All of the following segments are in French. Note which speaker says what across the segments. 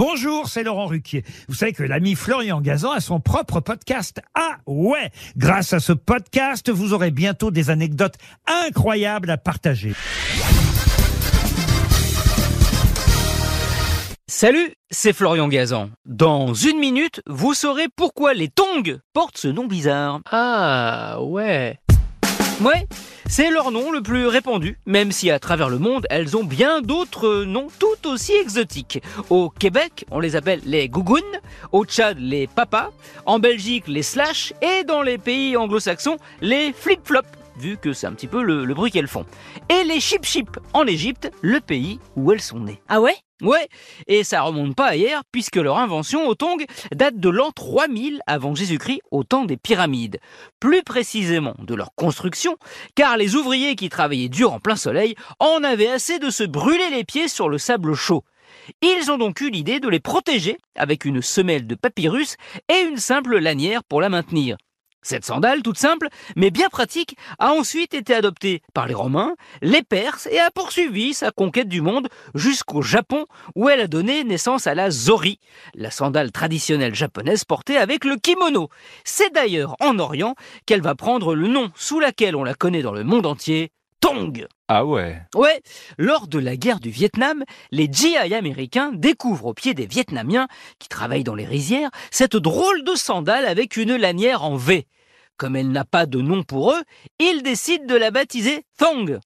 Speaker 1: Bonjour, c'est Laurent Ruquier. Vous savez que l'ami Florian Gazan a son propre podcast. Ah ouais Grâce à ce podcast, vous aurez bientôt des anecdotes incroyables à partager.
Speaker 2: Salut, c'est Florian Gazan. Dans une minute, vous saurez pourquoi les tongs portent ce nom bizarre.
Speaker 3: Ah, ouais.
Speaker 2: Ouais, c'est leur nom le plus répandu, même si à travers le monde, elles ont bien d'autres noms tout aussi exotiques. Au Québec, on les appelle les gougounes, au Tchad, les papas, en Belgique, les slash, et dans les pays anglo-saxons, les flip-flops vu que c'est un petit peu le, le bruit qu'elles font. Et les chip-chip en Égypte, le pays où elles sont nées.
Speaker 4: Ah ouais?
Speaker 2: Ouais, et ça remonte pas à hier, puisque leur invention au Tongs date de l'an 3000 avant Jésus-Christ, au temps des pyramides. Plus précisément de leur construction, car les ouvriers qui travaillaient dur en plein soleil en avaient assez de se brûler les pieds sur le sable chaud. Ils ont donc eu l'idée de les protéger avec une semelle de papyrus et une simple lanière pour la maintenir. Cette sandale, toute simple, mais bien pratique, a ensuite été adoptée par les Romains, les Perses et a poursuivi sa conquête du monde jusqu'au Japon où elle a donné naissance à la zori, la sandale traditionnelle japonaise portée avec le kimono. C'est d'ailleurs en Orient qu'elle va prendre le nom sous laquelle on la connaît dans le monde entier, Tong.
Speaker 5: Ah ouais
Speaker 2: Ouais, lors de la guerre du Vietnam, les GI américains découvrent au pied des Vietnamiens, qui travaillent dans les rizières, cette drôle de sandale avec une lanière en V. Comme elle n'a pas de nom pour eux, ils décident de la baptiser Thong.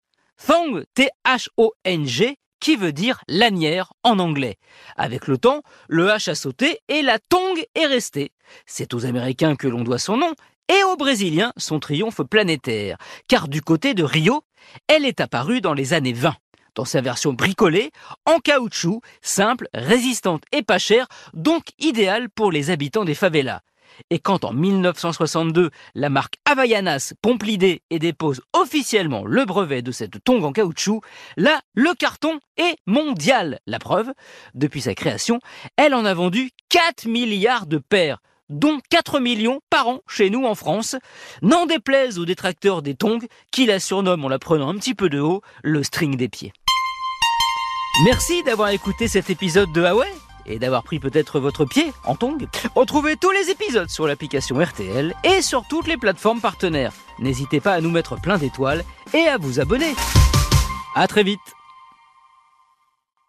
Speaker 2: Thong, T-H-O-N-G, qui veut dire lanière en anglais. Avec le temps, le H a sauté et la Tong est restée. C'est aux Américains que l'on doit son nom, et aux Brésiliens son triomphe planétaire, car du côté de Rio, elle est apparue dans les années 20, dans sa version bricolée, en caoutchouc, simple, résistante et pas chère, donc idéale pour les habitants des favelas. Et quand en 1962, la marque Havaianas pompe l'idée et dépose officiellement le brevet de cette tongue en caoutchouc, là, le carton est mondial. La preuve, depuis sa création, elle en a vendu 4 milliards de paires dont 4 millions par an chez nous en France. N'en déplaise aux détracteurs des tongs qui la surnomment en la prenant un petit peu de haut le string des pieds. Merci d'avoir écouté cet épisode de Huawei et d'avoir pris peut-être votre pied en tongs. Retrouvez tous les épisodes sur l'application RTL et sur toutes les plateformes partenaires. N'hésitez pas à nous mettre plein d'étoiles et à vous abonner. À très vite